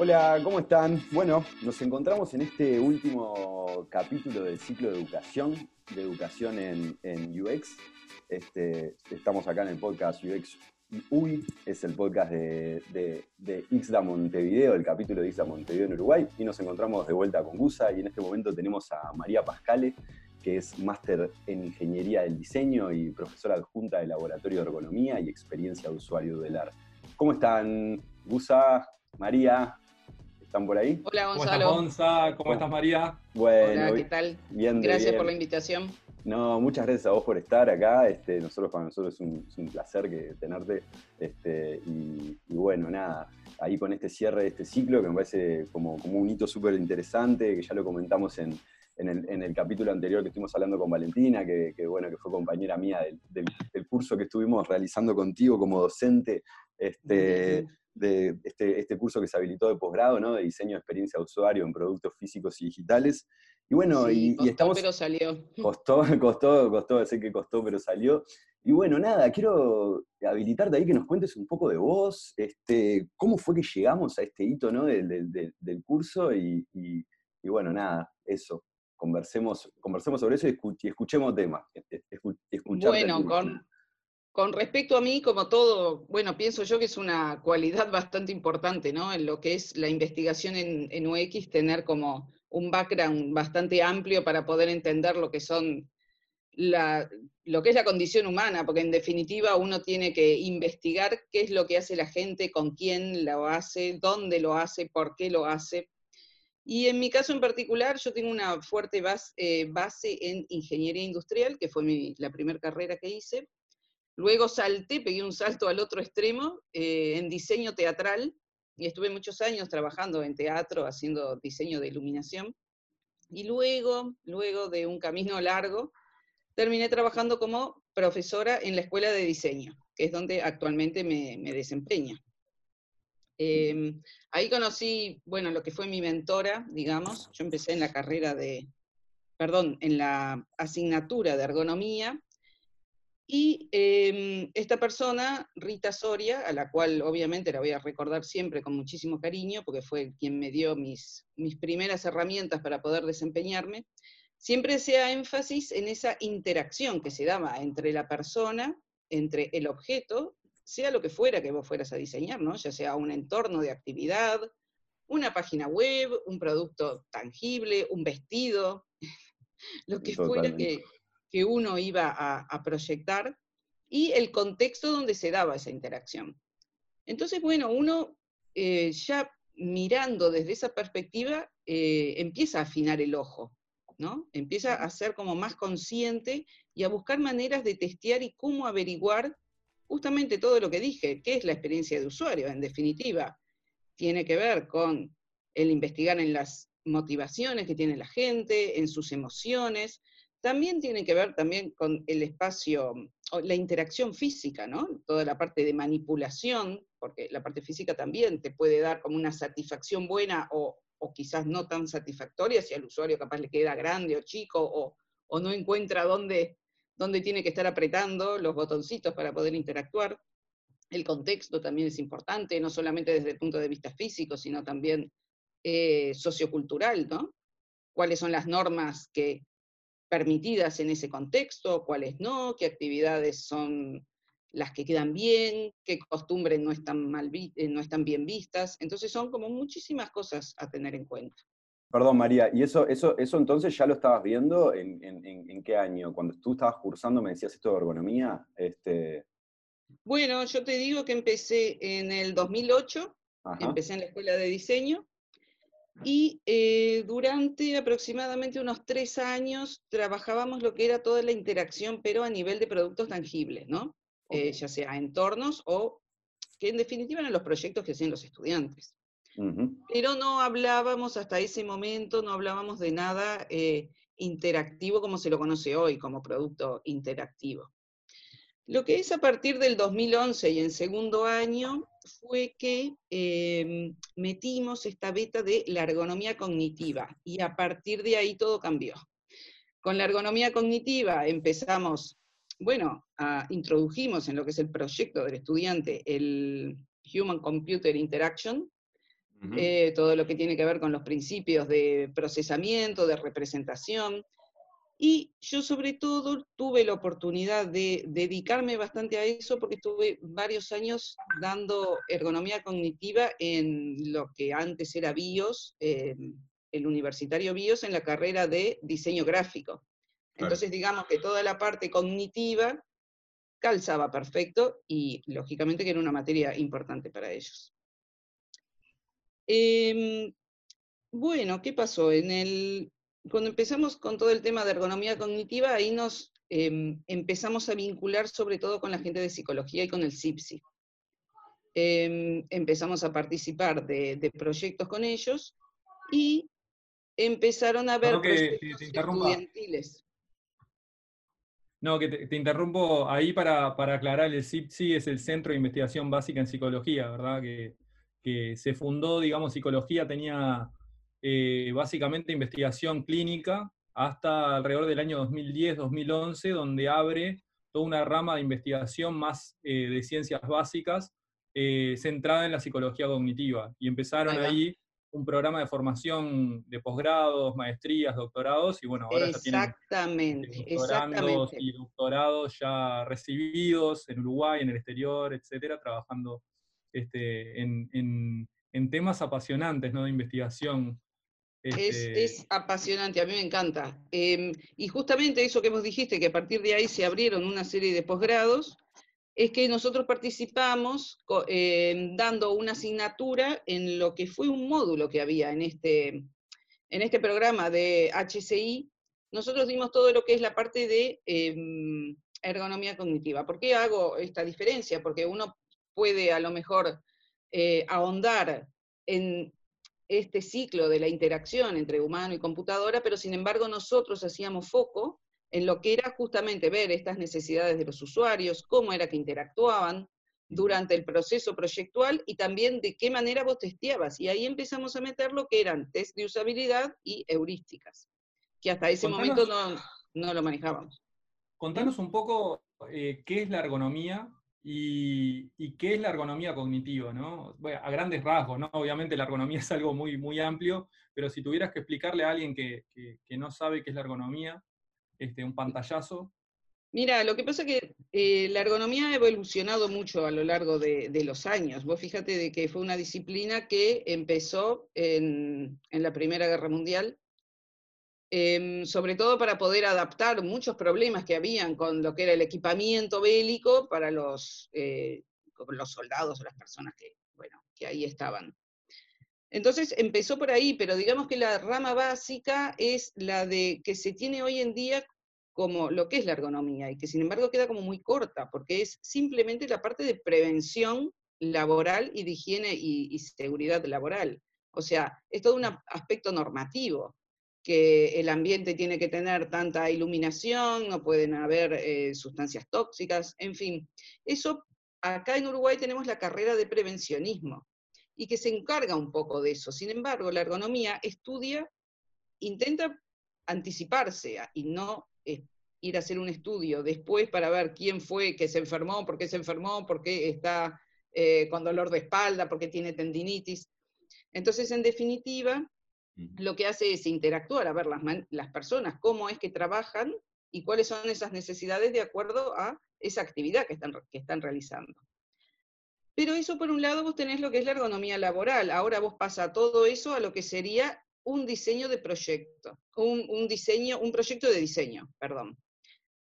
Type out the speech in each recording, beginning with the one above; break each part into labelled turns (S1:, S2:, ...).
S1: Hola, ¿cómo están? Bueno, nos encontramos en este último capítulo del ciclo de educación, de educación en, UX. Este, estamos acá en el podcast UX UI, es el podcast de, de, de Ixda Montevideo, el capítulo de Ixda Montevideo en Uruguay, y nos encontramos de vuelta con Gusa, y en este momento tenemos a María Pascale, que es máster en Ingeniería del Diseño y profesora adjunta del Laboratorio de Ergonomía y Experiencia de Usuario del AR. ¿Cómo están, Gusa, María? ¿Están por ahí?
S2: Hola, Gonzalo.
S3: ¿Cómo estás, Gonza? ¿Cómo estás, María?
S2: Bueno, Hola, ¿qué tal? Bien, Gracias por la invitación.
S1: No, muchas gracias a vos por estar acá. Este, nosotros para nosotros es un, placer que, tenerte. Este, y, bueno, nada, ahí con este cierre de este ciclo que me parece como, como un hito súper interesante, que ya lo comentamos en, en el, capítulo anterior que estuvimos hablando con Valentina, que, bueno, que fue compañera mía del, curso que estuvimos realizando contigo como docente, este, de este, este, curso que se habilitó de posgrado, ¿no? De diseño de experiencia de usuario en productos físicos y digitales. Y bueno, y,
S2: costó,
S1: estamos...
S2: pero salió.
S1: Costó, costó, costó, sé que costó, pero salió. Y bueno, nada, quiero habilitarte ahí que nos cuentes un poco de vos, este, cómo fue que llegamos a este hito ¿no? del, del, curso y, y, bueno, nada, eso conversemos, conversemos sobre eso y, escuchemos temas.
S2: bueno, con, con, respecto a mí, como todo, bueno, pienso yo que es una cualidad bastante importante, ¿no? En lo que es la investigación en, en UX, tener como un background bastante amplio para poder entender lo que son la, es la condición humana, porque en definitiva uno tiene que investigar qué es lo que hace la gente, con quién lo hace, dónde lo hace, por qué lo hace. Y en mi caso en particular, yo tengo una fuerte eh, base, en ingeniería industrial, que fue la primera carrera que hice. Luego salté, pegué un salto al otro extremo eh, en diseño teatral, y estuve muchos años trabajando en teatro, haciendo diseño de iluminación. Y luego, luego de un camino largo, terminé trabajando como profesora en la escuela de diseño, que es donde actualmente me, desempeño. Em, ahí conocí, bueno, lo que fue mi mentora, digamos. Yo empecé en la carrera de, perdón, en la asignatura de ergonomía. Y em, esta persona, Rita Soria, a la cual obviamente la voy a recordar siempre con muchísimo cariño, porque fue quien me dio mis, mis primeras herramientas para poder desempeñarme, siempre hacía énfasis en esa interacción que se daba entre la persona, entre el objeto sea lo que fuera que vos fueras a diseñar, ¿no? Ya sea un entorno de actividad, una página web, un producto tangible, un vestido, lo que fuera que, uno iba a, proyectar, y el contexto donde se daba esa interacción. Entonces, bueno, uno eh, ya mirando desde esa perspectiva eh, empieza a afinar el ojo, ¿no? Empieza a ser como más consciente y a buscar maneras de testear y cómo averiguar justamente todo lo que dije, ¿qué es la experiencia de usuario? En definitiva, tiene que ver con el investigar en las motivaciones que tiene la gente, en sus emociones, también tiene que ver también con el espacio, la interacción física, ¿no? Toda la parte de manipulación, porque la parte física también te puede dar como una satisfacción buena o, quizás no tan satisfactoria si al usuario capaz le queda grande o chico o, o no encuentra dónde dónde tiene que estar apretando los botoncitos para poder interactuar. El contexto también es importante, no solamente desde el punto de vista físico, sino también eh, sociocultural, ¿no? ¿Cuáles son las normas que permitidas en ese contexto, cuáles no, qué actividades son las que quedan bien, qué costumbres no están, mal eh, no están bien vistas. Entonces son como muchísimas cosas a tener en cuenta.
S1: Perdón, María, ¿y eso, eso, eso entonces ya lo estabas viendo en, qué año? Cuando tú estabas cursando, me decías esto de ergonomía. Este...
S2: Bueno, yo te digo que empecé en el 2008, empecé en la escuela de diseño, y eh, durante aproximadamente unos tres años trabajábamos lo que era toda la interacción, pero a nivel de productos tangibles, ¿no? Eh, ya sea entornos o que en definitiva eran los proyectos que hacían los estudiantes. Pero no hablábamos hasta ese momento, no hablábamos de nada eh, interactivo como se lo conoce hoy, como producto interactivo. Lo que es a partir del 2011 y en segundo año fue que em, metimos esta beta de la ergonomía cognitiva y a partir de ahí todo cambió. Con la ergonomía cognitiva empezamos, bueno, a, introdujimos en lo que es el proyecto del estudiante el Human Computer Interaction, eh, todo lo que tiene que ver con los principios de procesamiento, de representación. Y yo sobre todo tuve la oportunidad de dedicarme bastante a eso porque estuve varios años dando ergonomía cognitiva en lo que antes era BIOS, em, el universitario BIOS en la carrera de diseño gráfico. Entonces digamos que toda la parte cognitiva calzaba perfecto y lógicamente que era una materia importante para ellos. Em, bueno, ¿qué pasó? En el, cuando empezamos con todo el tema de ergonomía cognitiva, ahí nos em, empezamos a vincular sobre todo con la gente de psicología y con el CIPSI. Em, empezamos a participar de, proyectos con ellos y empezaron a ver proyectos estudiantiles.
S3: No, que te, interrumpo ahí para, para, aclarar, el CIPSI es el Centro de Investigación Básica en Psicología, ¿verdad? Que, que se fundó, digamos, psicología tenía eh, básicamente investigación clínica hasta alrededor del año 2010-2011, donde abre toda una rama de investigación más eh, de ciencias básicas eh, centrada en la psicología cognitiva. Y empezaron ahí un programa de formación de posgrados, maestrías, doctorados, y bueno, ahora ya tienen doctorandos y doctorados ya recibidos en Uruguay, en el exterior, etcétera, trabajando este, en, temas apasionantes ¿no? de investigación.
S2: Este es, apasionante, a mí me encanta. Em, y justamente eso que vos dijiste, que a partir de ahí se abrieron una serie de posgrados, es que nosotros participamos em, dando una asignatura en lo que fue un módulo que había en este, en este programa de HCI. Nosotros dimos todo lo que es la parte de em, ergonomía cognitiva. ¿Por qué hago esta diferencia? Porque uno puede a lo mejor eh, ahondar en este ciclo de la interacción entre humano y computadora, pero sin embargo nosotros hacíamos foco en lo que era justamente ver estas necesidades de los usuarios, cómo era que interactuaban durante el proceso proyectual y también de qué manera vos testeabas. Y ahí empezamos a meter lo que eran test de usabilidad y heurísticas, que hasta ese momento no, lo manejábamos.
S3: Contanos un poco eh, qué es la ergonomía y, qué es la ergonomía cognitiva, ¿no? a grandes rasgos, ¿no? Obviamente la ergonomía es algo muy, muy amplio, pero si tuvieras que explicarle a alguien que, no sabe qué es la ergonomía, este, un pantallazo.
S2: Mira, lo que pasa es que eh, la ergonomía ha evolucionado mucho a lo largo de, los años. Vos fíjate de que fue una disciplina que empezó en, en la Primera Guerra Mundial, Em, sobre todo para poder adaptar muchos problemas que habían con lo que era el equipamiento bélico para los, eh, los soldados o las personas que, bueno, que ahí estaban. Entonces empezó por ahí, pero digamos que la rama básica es la de que se tiene hoy en día como lo que es la ergonomía y que sin embargo queda como muy corta, porque es simplemente la parte de prevención laboral y de higiene y, y seguridad laboral. O sea, es todo un aspecto normativo que el ambiente tiene que tener tanta iluminación, no pueden haber eh, sustancias tóxicas, en fin. Eso, acá en Uruguay tenemos la carrera de prevencionismo y que se encarga un poco de eso. Sin embargo, la ergonomía estudia, intenta anticiparse y no eh, ir a hacer un estudio después para ver quién fue que se enfermó, por qué se enfermó, por qué está eh, con dolor de espalda, por qué tiene tendinitis. Entonces, en definitiva, lo que hace es interactuar, a ver las, personas, cómo es que trabajan y cuáles son esas necesidades de acuerdo a esa actividad que están, que están realizando. Pero eso por un lado vos tenés lo que es la ergonomía laboral, ahora vos pasa todo eso a lo que sería un diseño de proyecto, un, un diseño, un proyecto de diseño, perdón.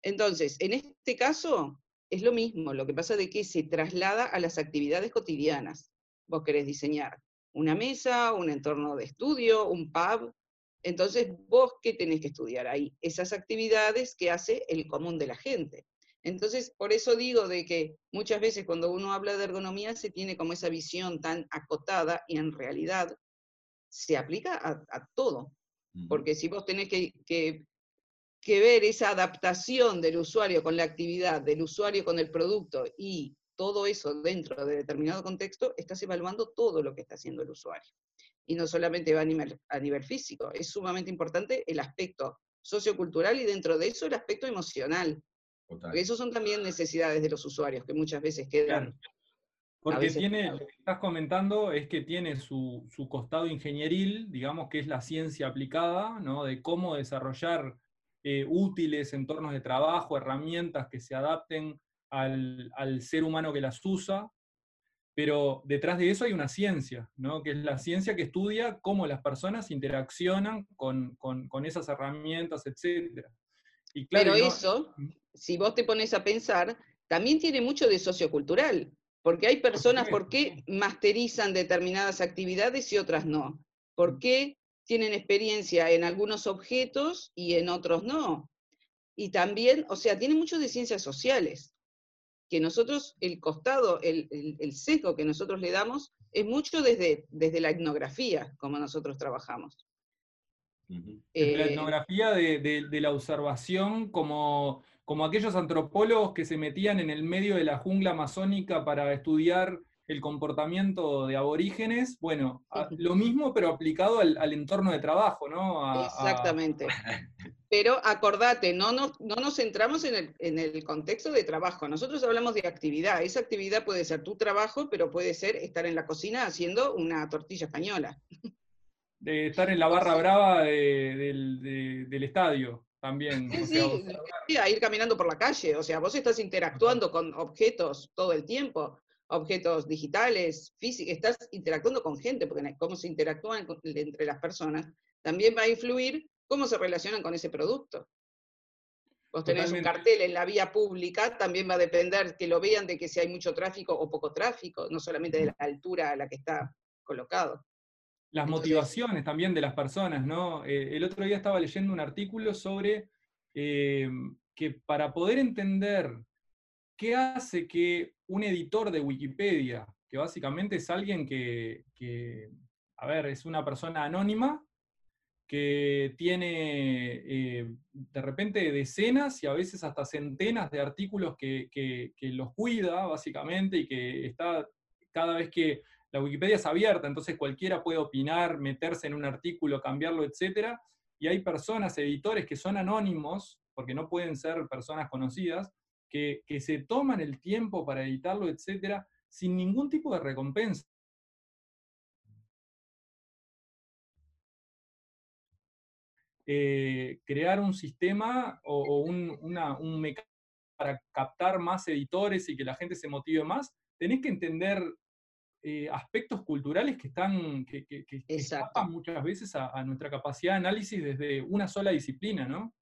S2: Entonces, en este caso es lo mismo, lo que pasa de que se traslada a las actividades cotidianas. Vos querés diseñar una mesa, un entorno de estudio, un pub. Entonces, vos qué tenés que estudiar ahí? Esas actividades que hace el común de la gente. Entonces, por eso digo de que muchas veces cuando uno habla de ergonomía se tiene como esa visión tan acotada y en realidad se aplica a, todo. Porque si vos tenés que, que, que ver esa adaptación del usuario con la actividad, del usuario con el producto y todo eso dentro de determinado contexto, estás evaluando todo lo que está haciendo el usuario. Y no solamente va a nivel, a nivel físico, es sumamente importante el aspecto sociocultural y dentro de eso el aspecto emocional. Porque esos son también necesidades de los usuarios que muchas veces quedan
S3: Porque tiene, lo que estás comentando es que tiene su, costado ingenieril, digamos que es la ciencia aplicada, ¿no? De cómo desarrollar eh, útiles entornos de trabajo, herramientas que se adapten al, ser humano que las usa, pero detrás de eso hay una ciencia, ¿no? que es la ciencia que estudia cómo las personas interaccionan con, esas herramientas, etc.
S2: Y pero eso, si vos te pones a pensar, también tiene mucho de sociocultural, porque hay personas, ¿por qué masterizan determinadas actividades y otras no? ¿Por qué tienen experiencia en algunos objetos y en otros no? Y también, o sea, tiene mucho de ciencias sociales que nosotros, el costado, el, el, sesgo que nosotros le damos es mucho desde, desde la etnografía, como nosotros trabajamos.
S3: la eh, etnografía de, la observación como, como aquellos antropólogos que se metían en el medio de la jungla amazónica para estudiar el comportamiento de aborígenes, bueno, lo mismo pero aplicado al, entorno de trabajo, ¿no?
S2: Exactamente. Pero acordate, no nos, no nos centramos en el, en el, contexto de trabajo, nosotros hablamos de actividad, esa actividad puede ser tu trabajo, pero puede ser estar en la cocina haciendo una tortilla española.
S3: De estar en la barra brava del, estadio también.
S2: Sí, sí, a ir caminando por la calle, o sea, vos estás interactuando con objetos todo el tiempo objetos digitales, físicos, estás interactuando con gente, porque cómo se interactúan entre las personas, también va a influir cómo se relacionan con ese producto. Vos tenés un cartel en la vía pública, también va a depender que lo vean de que si hay mucho tráfico o poco tráfico, no solamente de la altura a la que está colocado.
S3: Las motivaciones también de las personas, ¿no? Eh, el otro día estaba leyendo un artículo sobre eh, que para poder entender qué hace que un editor de Wikipedia, que básicamente es alguien que, a ver, es una persona anónima, que tiene eh, de repente decenas y a veces hasta centenas de artículos que, los cuida, básicamente, y que está cada vez que la Wikipedia es abierta, entonces cualquiera puede opinar, meterse en un artículo, cambiarlo, etc. Y hay personas, editores que son anónimos, porque no pueden ser personas conocidas, que, se toman el tiempo para editarlo, etcétera, sin ningún tipo de recompensa. Eh, crear un sistema o, un, mecanismo para captar más editores y que la gente se motive más, tenés que entender eh, aspectos culturales que están que, que, muchas veces a, a, nuestra capacidad de análisis desde una sola disciplina, ¿no?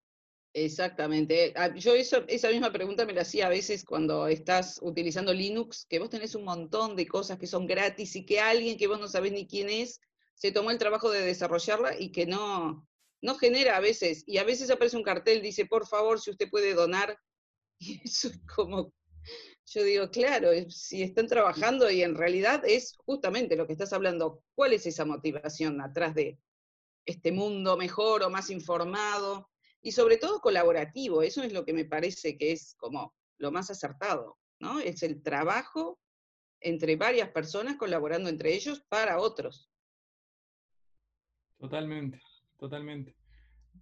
S2: Exactamente. Ah, yo esa misma pregunta me la hacía a veces cuando estás utilizando Linux, que vos tenés un montón de cosas que son gratis y que alguien que vos no sabés ni quién es, se tomó el trabajo de desarrollarla y que no, no genera a veces. Y a veces aparece un cartel, dice, por favor, si usted puede donar. Y eso es como, yo digo, claro, si están trabajando y en realidad es justamente lo que estás hablando, ¿cuál es esa motivación atrás de este mundo mejor o más informado? Y sobre todo colaborativo, eso es lo que me parece que es como lo más acertado, ¿no? Es el trabajo entre varias personas colaborando entre ellos para otros.
S3: Totalmente, totalmente.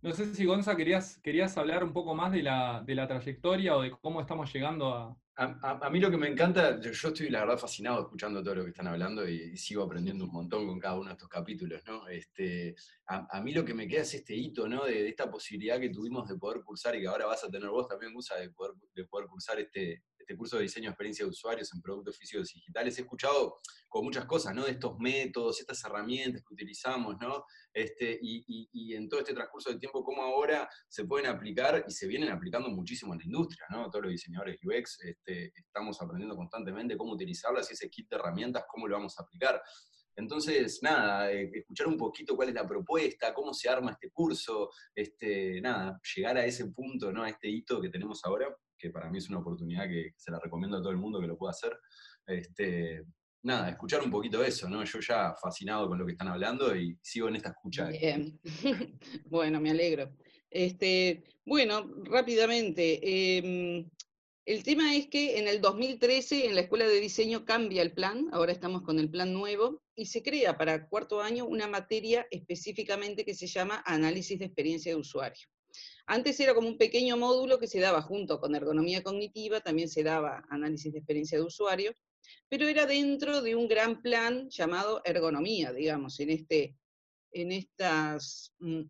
S3: No sé si Gonza querías, querías hablar un poco más de la, de la trayectoria o de cómo estamos llegando a,
S1: a, mí lo que me encanta, yo, estoy la verdad fascinado escuchando todo lo que están hablando y, sigo aprendiendo un montón con cada uno de estos capítulos, ¿no? Este, a, mí lo que me queda es este hito, ¿no? De, esta posibilidad que tuvimos de poder cursar y que ahora vas a tener vos también, Gusa, de poder, de poder cursar este, este curso de diseño de experiencia de usuarios en productos físicos digitales. He escuchado con muchas cosas, ¿no? De estos métodos, estas herramientas que utilizamos, ¿no? Este, y, en todo este transcurso del tiempo, cómo ahora se pueden aplicar y se vienen aplicando muchísimo en la industria, ¿no? Todos los diseñadores UX este, estamos aprendiendo constantemente cómo utilizarlas y ese kit de herramientas, cómo lo vamos a aplicar. Entonces, nada, eh, escuchar un poquito cuál es la propuesta, cómo se arma este curso, este, nada, llegar a ese punto, ¿no? A este hito que tenemos ahora, que para mí es una oportunidad que se la recomiendo a todo el mundo que lo pueda hacer. Este, nada, escuchar un poquito eso, ¿no? Yo ya fascinado con lo que están hablando y sigo en esta escucha.
S2: Bien. bueno, me alegro. Este, bueno, rápidamente. Em, el tema es que en el 2013 en la Escuela de Diseño cambia el plan, ahora estamos con el plan nuevo, y se crea para cuarto año una materia específicamente que se llama Análisis de Experiencia de Usuario. Antes era como un pequeño módulo que se daba junto con ergonomía cognitiva, también se daba análisis de experiencia de usuario, pero era dentro de un gran plan llamado ergonomía, digamos, en, este, en, estas, mm,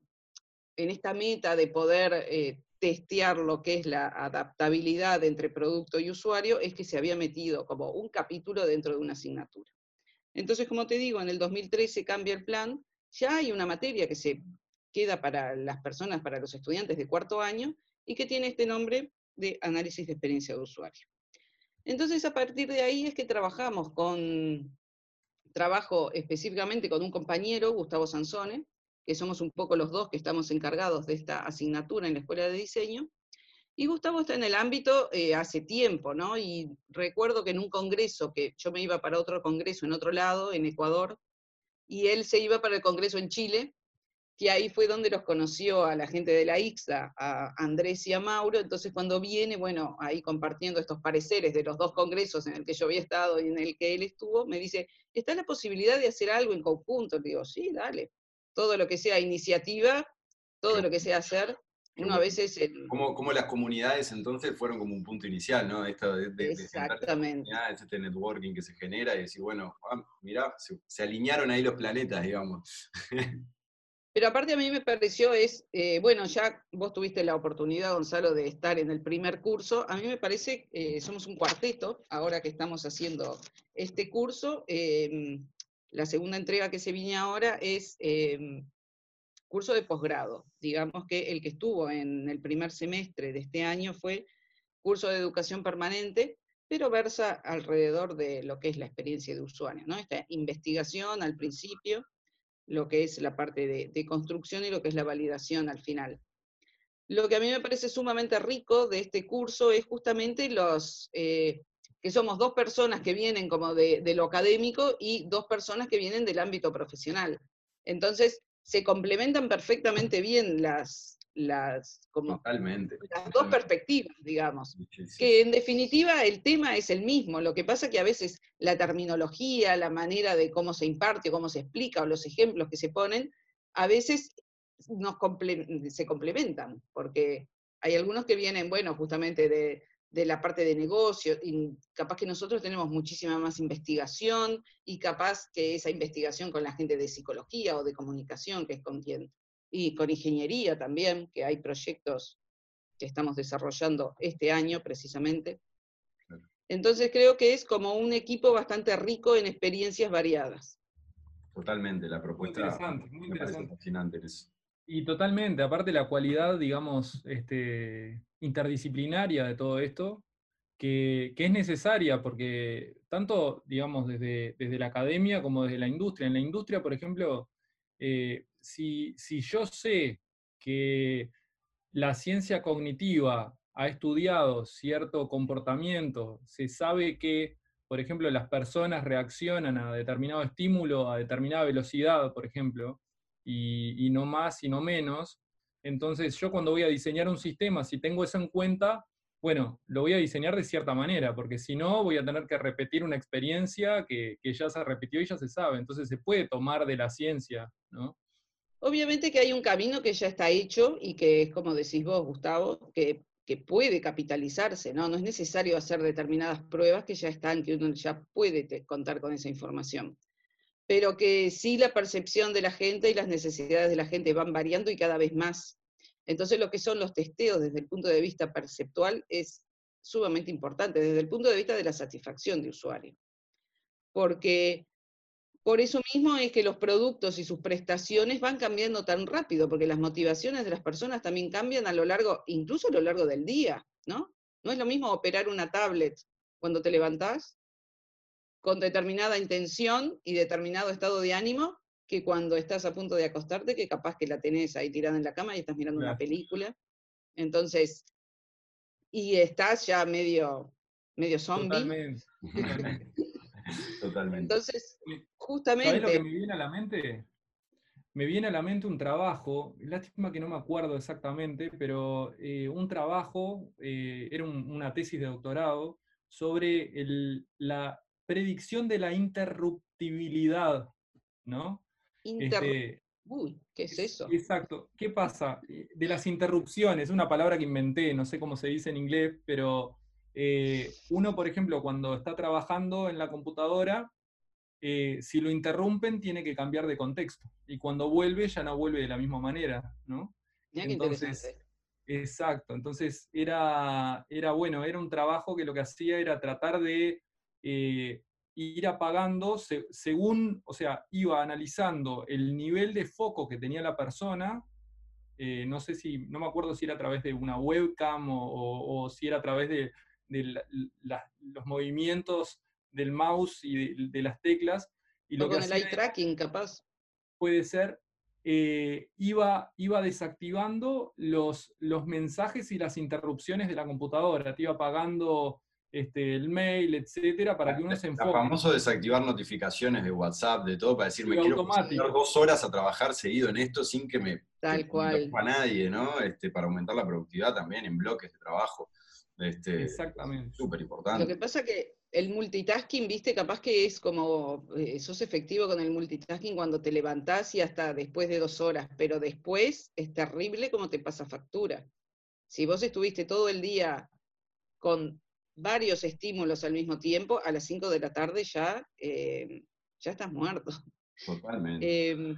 S2: en esta meta de poder eh, testear lo que es la adaptabilidad entre producto y usuario, es que se había metido como un capítulo dentro de una asignatura. Entonces, como te digo, en el 2013 cambia el plan, ya hay una materia que se queda para las personas, para los estudiantes de cuarto año, y que tiene este nombre de análisis de experiencia de usuario. Entonces, a partir de ahí es que trabajamos con, trabajo específicamente con un compañero, Gustavo Sansone, que somos un poco los dos que estamos encargados de esta asignatura en la Escuela de Diseño, y Gustavo está en el ámbito eh, hace tiempo, ¿no? Y recuerdo que en un congreso, que yo me iba para otro congreso en otro lado, en Ecuador, y él se iba para el congreso en Chile, que ahí fue donde los conoció a la gente de la IXA, a Andrés y a Mauro, entonces cuando viene, bueno, ahí compartiendo estos pareceres de los dos congresos en el que yo había estado y en el que él estuvo, me dice, ¿está la posibilidad de hacer algo en conjunto? Le digo, sí, dale. Todo lo que sea iniciativa, todo lo que sea hacer, uno a veces...
S1: Como, las comunidades entonces fueron como un punto inicial, ¿no? Esto de, de,
S2: Exactamente.
S1: este networking que se genera y decir, bueno, ah, mirá, se, alinearon ahí los planetas, digamos.
S2: Pero aparte a mí me pareció es, eh, bueno, ya vos tuviste la oportunidad, Gonzalo, de estar en el primer curso. A mí me parece, eh, somos un cuarteto, ahora que estamos haciendo este curso. Em, la segunda entrega que se viene ahora es em, curso de posgrado. Digamos que el que estuvo en el primer semestre de este año fue curso de educación permanente, pero versa alrededor de lo que es la experiencia de usuario, ¿no? Esta investigación al principio, lo que es la parte de, construcción y lo que es la validación al final. Lo que a mí me parece sumamente rico de este curso es justamente los, eh, que somos dos personas que vienen como de, de, lo académico y dos personas que vienen del ámbito profesional. Entonces, se complementan perfectamente bien las, las, como, las dos perspectivas, digamos. Que en definitiva el tema es el mismo, lo que pasa que a veces la terminología, la manera de cómo se imparte, cómo se explica, o los ejemplos que se ponen, a veces nos se complementan, porque hay algunos que vienen, bueno, justamente de, de la parte de negocio, y capaz que nosotros tenemos muchísima más investigación, y capaz que esa investigación con la gente de psicología o de comunicación, que es con quien, y con ingeniería también, que hay proyectos que estamos desarrollando este año precisamente. Entonces creo que es como un equipo bastante rico en experiencias variadas.
S1: Totalmente, la propuesta
S3: muy interesante, muy interesante. fascinante. Y totalmente, aparte la cualidad, digamos, este, interdisciplinaria de todo esto, que, es necesaria porque tanto, digamos, desde, desde, la academia como desde la industria. En la industria, por ejemplo, eh, si, yo sé que la ciencia cognitiva ha estudiado cierto comportamiento, se sabe que, por ejemplo, las personas reaccionan a determinado estímulo a determinada velocidad, por ejemplo, y, no más y no menos. Entonces yo cuando voy a diseñar un sistema, si tengo eso en cuenta, bueno, lo voy a diseñar de cierta manera, porque si no voy a tener que repetir una experiencia que, ya se repitió y ya se sabe. Entonces se puede tomar de la ciencia, ¿no?
S2: Obviamente que hay un camino que ya está hecho y que es como decís vos, Gustavo, que, que, puede capitalizarse, ¿no? No es necesario hacer determinadas pruebas que ya están, que uno ya puede contar con esa información pero que sí la percepción de la gente y las necesidades de la gente van variando y cada vez más. Entonces lo que son los testeos desde el punto de vista perceptual es sumamente importante, desde el punto de vista de la satisfacción de usuario. Porque por eso mismo es que los productos y sus prestaciones van cambiando tan rápido, porque las motivaciones de las personas también cambian a lo largo, incluso a lo largo del día, ¿no? No es lo mismo operar una tablet cuando te levantás con determinada intención y determinado estado de ánimo que cuando estás a punto de acostarte, que capaz que la tenés ahí tirada en la cama y estás mirando una película. Entonces, y estás ya medio, medio zombie.
S3: Totalmente.
S1: Totalmente.
S2: Entonces, justamente...
S3: ¿Sabés lo que me viene a la mente? Me viene a la mente un trabajo, lástima que no me acuerdo exactamente, pero eh, un trabajo, eh, era una tesis de doctorado, sobre el, la predicción de la interruptibilidad, ¿no? Este,
S2: Uy, ¿qué es eso?
S3: Exacto. ¿Qué pasa? De las interrupciones, una palabra que inventé, no sé cómo se dice en inglés, pero eh, uno, por ejemplo, cuando está trabajando en la computadora, eh, si lo interrumpen, tiene que cambiar de contexto. Y cuando vuelve, ya no vuelve de la misma manera, ¿no?
S2: Entonces,
S3: exacto. Entonces, era, era bueno, era un trabajo que lo que hacía era tratar de eh, ir apagando según, o sea, iba analizando el nivel de foco que tenía la persona, eh, no sé si, no me acuerdo si era a través de una webcam o, si era a través de, los movimientos del mouse y de, las teclas. Y
S2: lo con el eye tracking, capaz.
S3: Puede ser, eh, iba, iba desactivando los, los mensajes y las interrupciones de la computadora, te iba apagando este, el mail, etcétera, para que uno se enfoque.
S1: famoso desactivar notificaciones de WhatsApp, de todo, para decirme me quiero pasar dos horas a trabajar seguido en esto sin que me
S2: Tal cual.
S1: a nadie, ¿no? Este, para aumentar la productividad también en bloques de trabajo. Este,
S3: Exactamente.
S1: Súper importante.
S2: Lo que pasa que el multitasking, viste, capaz que es como, eh, sos efectivo con el multitasking cuando te levantás y hasta después de dos horas, pero después es terrible como te pasa factura. Si vos estuviste todo el día con varios estímulos al mismo tiempo, a las 5 de la tarde ya, eh, ya estás muerto.
S1: Totalmente.
S2: Em,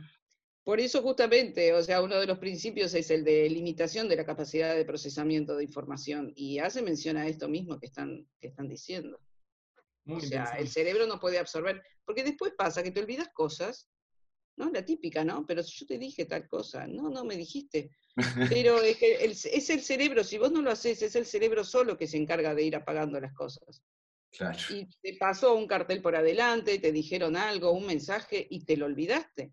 S2: por eso justamente, o sea, uno de los principios es el de limitación de la capacidad de procesamiento de información y hace mención a esto mismo que están, que están diciendo. o sea, el cerebro no puede absorber, porque después pasa que te olvidas cosas, ¿no? La típica, ¿no? Pero yo te dije tal cosa, no, no me dijiste. Pero es que es el cerebro, si vos no lo haces, es el cerebro solo que se encarga de ir apagando las cosas.
S1: Claro.
S2: Y te pasó un cartel por adelante, te dijeron algo, un mensaje, y te lo olvidaste.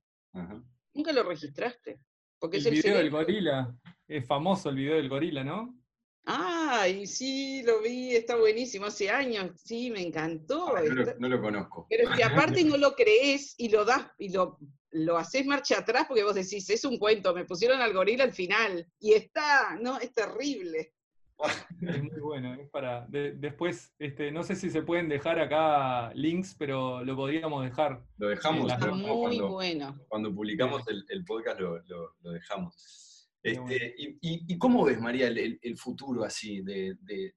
S2: Nunca lo registraste. Porque
S3: el video del gorila, es famoso el video del gorila, ¿no?
S2: Ay, sí, lo vi, está buenísimo, hace años, sí, me encantó.
S1: Ah, no, lo, conozco.
S2: Pero es que aparte no lo crees y lo das y lo lo haces marcha atrás porque vos decís, es un cuento, me pusieron al gorila al final. Y está, no, es terrible.
S3: Es muy bueno, es para. después, este, no sé si se pueden dejar acá links, pero lo podríamos dejar.
S1: Lo dejamos,
S2: muy cuando, bueno.
S1: Cuando publicamos el, podcast lo, dejamos. Este, y, cómo ves, María, el, futuro así de, de,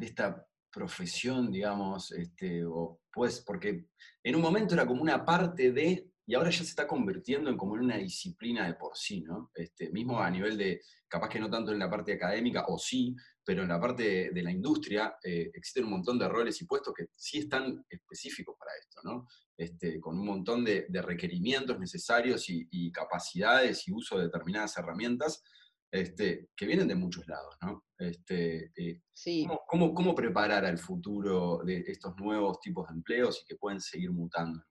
S1: esta profesión, digamos? Este, o, pues, porque en un momento era como una parte de y ahora ya se está convirtiendo en como en una disciplina de por sí, ¿no? Este, mismo a nivel de, capaz que no tanto en la parte académica, o sí, pero en la parte de, la industria eh, existen un montón de roles y puestos que sí están específicos para esto, ¿no? Este, con un montón de, requerimientos necesarios y, capacidades y uso de determinadas herramientas este, que vienen de muchos lados, ¿no? Este, eh,
S2: sí.
S1: ¿cómo, cómo, preparar al futuro de estos nuevos tipos de empleos y que pueden seguir mutando?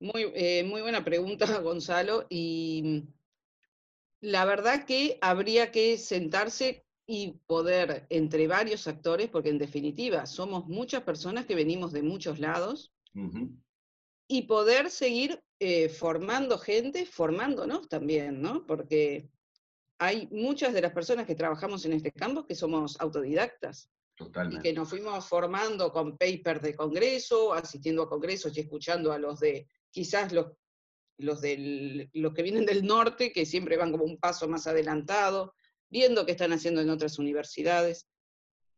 S2: Muy, eh, muy buena pregunta, Gonzalo. Y la verdad que habría que sentarse y poder, entre varios actores, porque en definitiva somos muchas personas que venimos de muchos lados, y poder seguir eh, formando gente, formándonos también, ¿no? Porque hay muchas de las personas que trabajamos en este campo que somos autodidactas.
S1: Totalmente.
S2: Y que nos fuimos formando con papers de congreso, asistiendo a congresos y escuchando a los de quizás los, los, del, los que vienen del norte, que siempre van como un paso más adelantado, viendo qué están haciendo en otras universidades.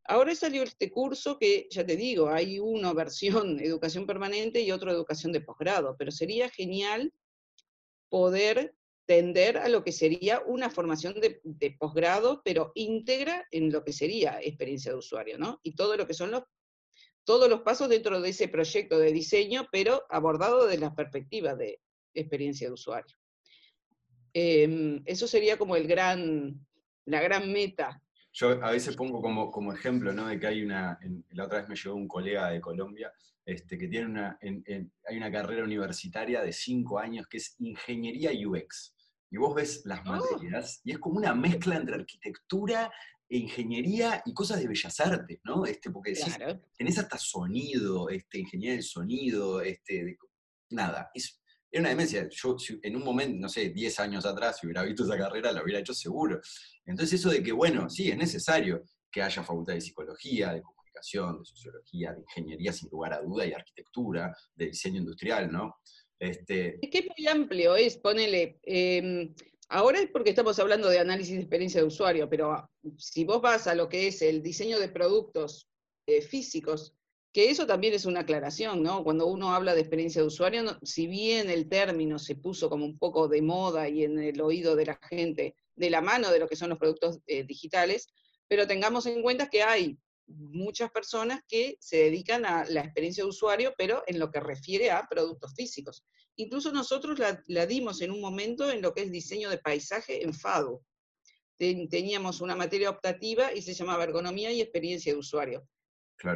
S2: Ahora salió este curso que, ya te digo, hay una versión educación permanente y otra educación de posgrado, pero sería genial poder tender a lo que sería una formación de, de posgrado, pero íntegra en lo que sería experiencia de usuario, ¿no? Y todo lo que son los todos los pasos dentro de ese proyecto de diseño, pero abordado desde la perspectiva de experiencia de usuario. Em, eso sería como el gran, la gran meta.
S1: Yo a veces pongo como, como ejemplo, ¿no? De que hay una, la otra vez me llegó un colega de Colombia, este, que tiene una, hay una carrera universitaria de cinco años que es Ingeniería UX. Y vos ves las oh. materias y es como una mezcla entre arquitectura e ingeniería y cosas de bellas artes, ¿no? Este, porque tenés hasta sonido, este, ingeniería del sonido, este, nada, es, una demencia. Yo en un momento, no sé, 10 años atrás, si hubiera visto esa carrera, la hubiera hecho seguro. Entonces eso de que, bueno, sí, es necesario que haya facultad de psicología, de comunicación, de sociología, de ingeniería, sin lugar a duda, y arquitectura, de diseño industrial, ¿no? Este...
S2: Es que muy amplio, es, ponele, em, ahora es porque estamos hablando de análisis de experiencia de usuario, pero si vos vas a lo que es el diseño de productos eh, físicos, que eso también es una aclaración, ¿no? Cuando uno habla de experiencia de usuario, si bien el término se puso como un poco de moda y en el oído de la gente, de la mano de lo que son los productos eh, digitales, pero tengamos en cuenta que hay muchas personas que se dedican a la experiencia de usuario, pero en lo que refiere a productos físicos. Incluso nosotros la, dimos en un momento en lo que es diseño de paisaje en FADO. teníamos una materia optativa y se llamaba ergonomía y experiencia de usuario.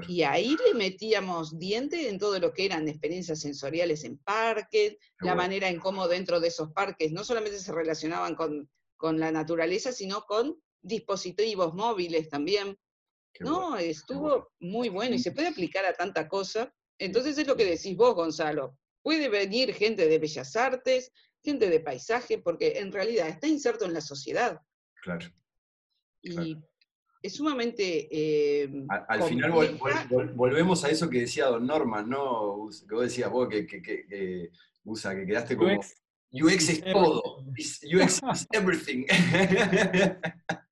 S2: Y ahí le metíamos diente en todo lo que eran experiencias sensoriales en parques, la manera en cómo dentro de esos parques no solamente se relacionaban con, con la naturaleza, sino con dispositivos móviles también. no, estuvo muy bueno y se puede aplicar a tanta cosa. Entonces es lo que decís vos, Gonzalo. Puede venir gente de bellas artes, gente de paisaje, porque en realidad está inserto en la sociedad.
S1: Claro.
S2: Y es sumamente... Eh,
S1: al, final volvemos a eso que decía Don Norman, ¿no? Que vos decías vos que, que, que, usa, que quedaste como... UX, es todo. UX is everything.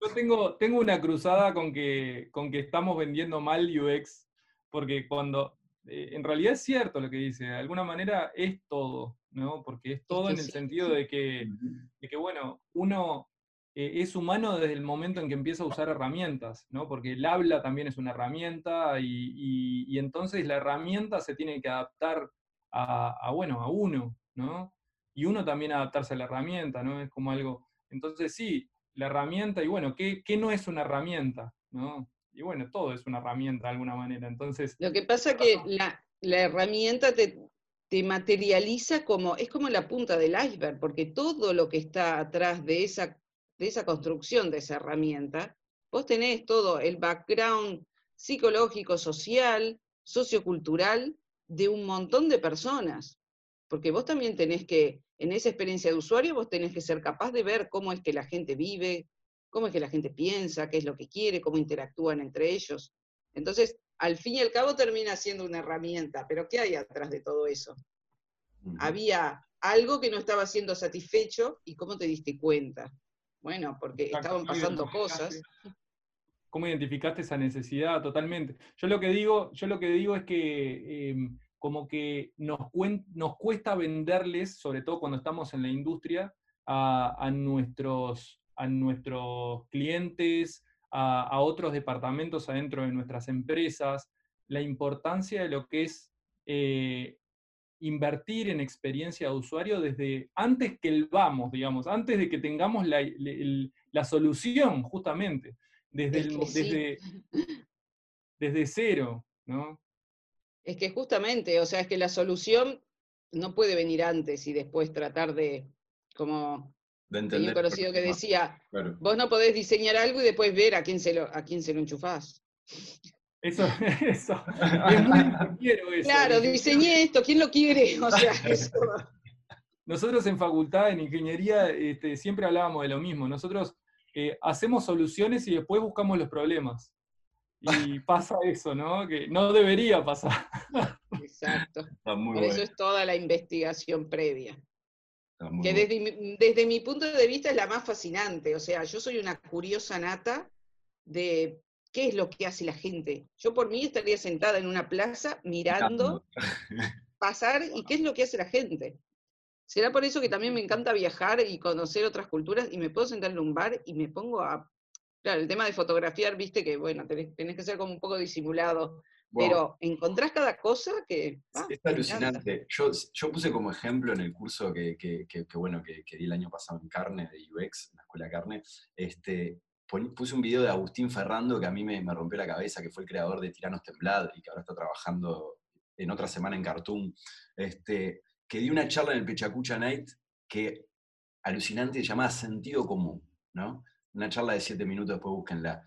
S3: Yo tengo, tengo una cruzada con que, con que estamos vendiendo mal UX, porque cuando... Eh, en realidad es cierto lo que dice, de alguna manera es todo, ¿no? Porque es todo en el sentido de que, de que, bueno, uno eh, es humano desde el momento en que empieza a usar herramientas, ¿no? Porque el habla también es una herramienta y, entonces la herramienta se tiene que adaptar a, bueno, a uno, ¿no? Y uno también adaptarse a la herramienta, ¿no? Es como algo... Entonces sí, la herramienta, y bueno, ¿qué, no es una herramienta? ¿no? Y bueno, todo es una herramienta de alguna manera. Entonces...
S2: Lo que pasa es que la, la herramienta te, te materializa como, es como la punta del iceberg, porque todo lo que está atrás de esa de esa construcción de esa herramienta, vos tenés todo el background psicológico, social, sociocultural de un montón de personas. Porque vos también tenés que, en esa experiencia de usuario, vos tenés que ser capaz de ver cómo es que la gente vive, cómo es que la gente piensa, qué es lo que quiere, cómo interactúan entre ellos. Entonces, al fin y al cabo termina siendo una herramienta, pero ¿qué hay atrás de todo eso? Había algo que no estaba siendo satisfecho y cómo te diste cuenta. Bueno, porque estaban pasando cosas.
S3: ¿Cómo identificaste esa necesidad totalmente? Yo lo que digo, yo lo que digo es que em, como que nos, nos cuesta venderles, sobre todo cuando estamos en la industria, a, nuestros, a nuestros clientes, a, otros departamentos adentro de nuestras empresas, la importancia de lo que es eh, invertir en experiencia de usuario desde antes que el vamos, digamos, antes de que tengamos la, solución, justamente, desde, desde, desde cero, ¿no?
S2: Es que justamente, o sea, es que la solución no puede venir antes y después tratar de, como de un conocido que decía, vos no podés diseñar algo y después ver a quién se lo, a quién se lo enchufás.
S3: Eso, eso. Es muy
S2: quiero eso. Claro, diseñé esto, ¿quién lo quiere? O sea, eso.
S3: Nosotros en facultad, en ingeniería, este, siempre hablábamos de lo mismo. Nosotros eh, hacemos soluciones y después buscamos los problemas. Y pasa eso, ¿no? Que no debería pasar.
S2: Exacto. Por eso es toda la investigación previa. Que desde, desde mi punto de vista es la más fascinante. O sea, yo soy una curiosa nata de ¿Qué es lo que hace la gente? Yo por mí estaría sentada en una plaza mirando pasar y qué es lo que hace la gente. Será por eso que también me encanta viajar y conocer otras culturas y me puedo sentar en un bar y me pongo a... Claro, el tema de fotografiar, viste que, bueno, tenés, que ser como un poco disimulado, pero encontrás cada cosa que...
S1: Ah, es alucinante. Yo, yo, puse como ejemplo en el curso que, bueno, que, di el año pasado en Carne, de UX, en la Escuela Carne, este, puse un video de Agustín Ferrando que a mí me, rompió la cabeza, que fue el creador de Tiranos Temblad y que ahora está trabajando en otra semana en Cartoon, este, que dio una charla en el Pechacucha Night que alucinante llamada Sentido Común, ¿no? Una charla de siete minutos, después búsquenla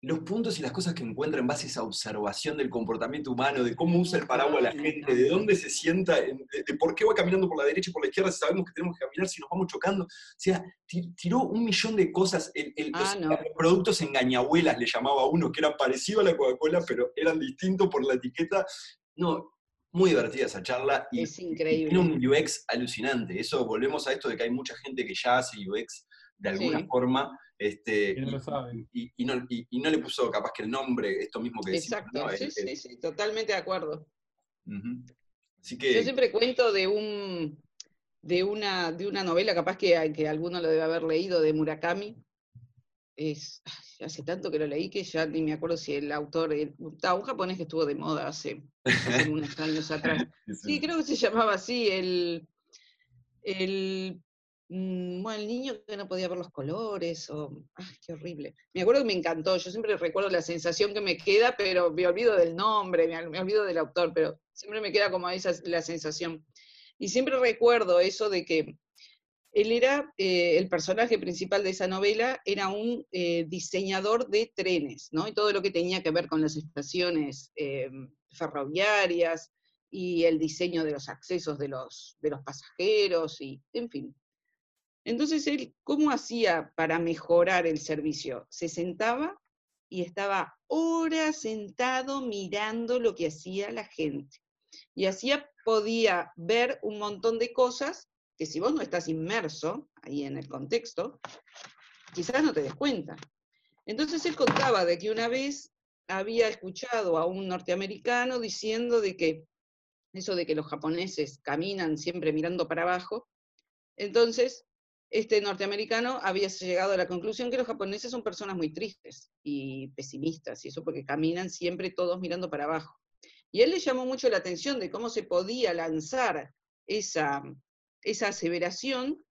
S1: los puntos y las cosas que encuentra en base a esa observación del comportamiento humano, de cómo usa el paraguas la gente, de dónde se sienta, de, por qué va caminando por la derecha y por la izquierda si sabemos que tenemos que caminar, si nos vamos chocando. O sea, tiró un millón de cosas. Ah, los, productos engañabuelas le llamaba a uno, que eran parecidos a la Coca-Cola, pero eran distintos por la etiqueta. No, muy divertida esa charla.
S2: Y, es increíble.
S1: tiene un UX alucinante. Eso, volvemos a esto de que hay mucha gente que ya hace UX de alguna forma. Este,
S3: y, no lo sabe.
S1: Y, no, le puso capaz que el nombre, esto mismo que
S2: decimos. Exacto, sí, sí, sí, totalmente de acuerdo.
S1: Así que...
S2: Yo siempre cuento de un de una, de una novela, capaz que, que alguno lo debe haber leído, de Murakami. Es, hace tanto que lo leí que ya ni me acuerdo si el autor, está un japonés que estuvo de moda hace, unos años atrás. Sí, creo que se llamaba así, el, el, bueno, el niño que no podía ver los colores, o, ay, qué horrible. Me acuerdo que me encantó, yo siempre recuerdo la sensación que me queda, pero me olvido del nombre, me, me olvido del autor, pero siempre me queda como esa la sensación. Y siempre recuerdo eso de que él era, eh, el personaje principal de esa novela era un eh, diseñador de trenes, ¿no? Y todo lo que tenía que ver con las estaciones eh, ferroviarias y el diseño de los accesos de los, de los pasajeros, y en fin. Entonces él, ¿cómo hacía para mejorar el servicio? Se sentaba y estaba horas sentado mirando lo que hacía la gente. Y hacía podía ver un montón de cosas que si vos no estás inmerso ahí en el contexto, quizás no te des cuenta. Entonces él contaba de que una vez había escuchado a un norteamericano diciendo de que eso de que los japoneses caminan siempre mirando para abajo, entonces este norteamericano había llegado a la conclusión que los japoneses son personas muy tristes y pesimistas, y eso porque caminan siempre todos mirando para abajo. Y él le llamó mucho la atención de cómo se podía lanzar esa, esa aseveración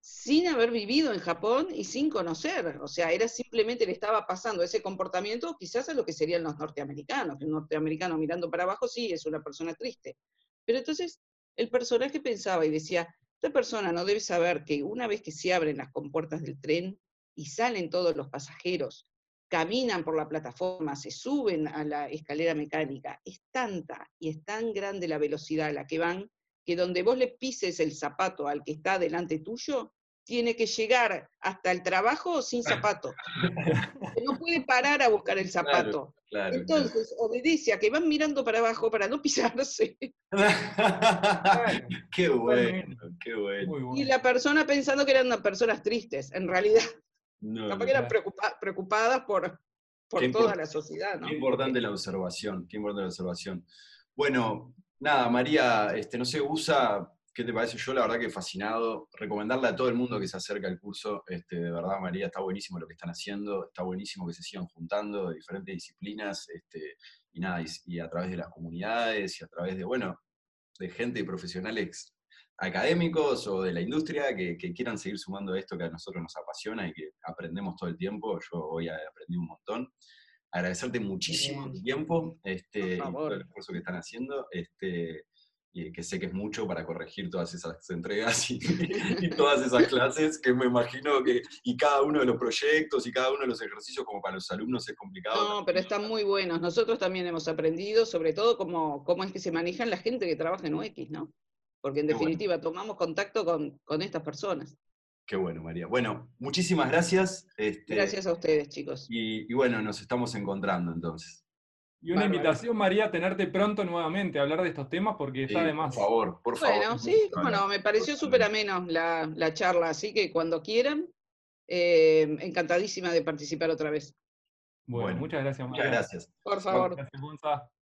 S2: sin haber vivido en Japón y sin conocer. O sea, era simplemente le estaba pasando ese comportamiento quizás a lo que serían los norteamericanos, que un norteamericano mirando para abajo sí es una persona triste. Pero entonces el personaje pensaba y decía, esta persona no debe saber que una vez que se abren las compuertas del tren y salen todos los pasajeros caminan por la plataforma, se suben a la escalera mecánica, es tanta y es tan grande la velocidad a la que van, que donde vos le pises el zapato al que está delante tuyo, tiene que llegar hasta el trabajo sin zapato. No puede parar a buscar el zapato. Entonces, obedece a que van mirando para abajo para no pisarse.
S1: qué bueno, qué bueno.
S2: Y la persona pensando que eran personas tristes, en realidad Capaz que eran preocupadas por, por toda la sociedad, ¿no?
S1: Qué importante la observación, qué importante la observación. Bueno, nada, María, este, no sé, usa, ¿qué te parece? Yo la verdad que fascinado, recomendarle a todo el mundo que se acerca al curso, este, de verdad, María, está buenísimo lo que están haciendo, está buenísimo que se sigan juntando de diferentes disciplinas, este, y nada, y, a través de las comunidades, y a través de, bueno, de gente y profesionales académicos o de la industria que, quieran seguir sumando esto que a nosotros nos apasiona y que aprendemos todo el tiempo. Yo hoy aprendí un montón. Agradecerte muchísimo el tiempo, este, todo el esfuerzo que están haciendo, este, y que sé que es mucho para corregir todas esas entregas y, todas esas clases, que me imagino que, y cada uno de los proyectos y cada uno de los ejercicios como para los alumnos es complicado.
S2: No, pero están muy buenos. Nosotros también hemos aprendido, sobre todo, cómo, cómo es que se manejan la gente que trabaja en UX, ¿no? porque en definitiva tomamos contacto con, estas personas.
S1: Qué bueno, María. Bueno, muchísimas gracias.
S2: Este, gracias a ustedes, chicos.
S1: Y, bueno, nos estamos encontrando entonces.
S3: Y una invitación, María, a tenerte pronto nuevamente a hablar de estos temas porque está de más.
S1: Por favor, por favor.
S2: Bueno, sí, bueno, me pareció súper ameno la, charla, así que cuando quieran, eh, encantadísima de participar otra vez.
S3: Bueno, muchas gracias,
S1: María. Muchas gracias.
S2: Por favor. Gracias,